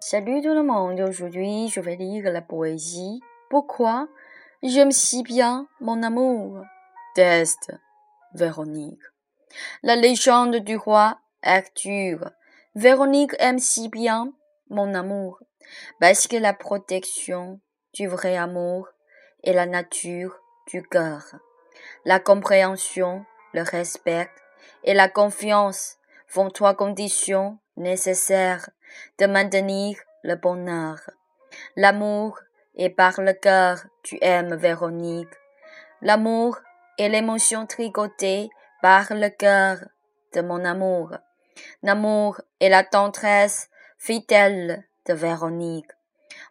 Salut tout le monde, aujourd'hui je vais lire la poésie. Pourquoi J'aime si bien mon amour? Test. Véronique. La légende du roi Arthur. Véronique aime si bien mon amour, parce que la protection du vrai amour est la nature du cœur. La compréhension, le respect et la confiance font trois conditions nécessaires de maintenir le bonheur. L'amour et par le cœur tu aimes Véronique. L'amour est l'émotion tricotée par le cœur de mon amour. L'amour est la tendresse fidèle de Véronique.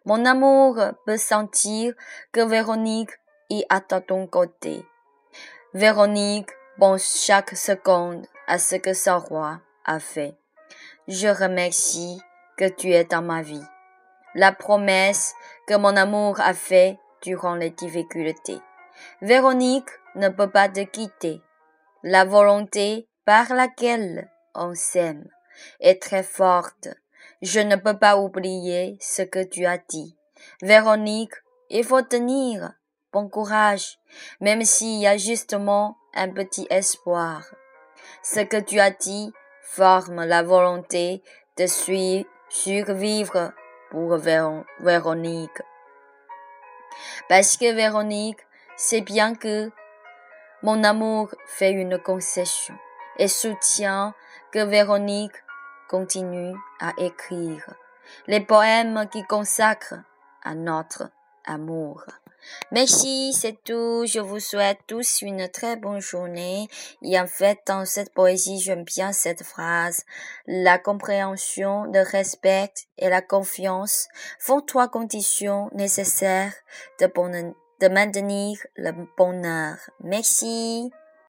Mon amour peut sentir que Véronique est à ton côté. Véronique pense chaque seconde à ce que sa roi a fait. Je remercie que tu es dans ma vie. La promesse que mon amour a fait durant les difficultés. Véronique ne peut pas te quitter. La volonté par laquelle on s'aime est très forte. Je ne peux pas oublier ce que tu as dit. Véronique, il faut tenir. Bon courage, même s'il y a justement un petit espoir. Ce que tu as dit forme la volonté de survivre pour Véronique. Parce que Véronique sait bien que mon amour fait une concession et soutient que Véronique continue à écrire les poèmes qui consacrent à notre Merci, c'est tout. Je vous souhaite tous une très bonne journée. Et en fait, dans cette poésie, j'aime bien cette phrase. La compréhension, le respect et la confiance font trois conditions nécessaires de, de maintenir le bonheur. Merci.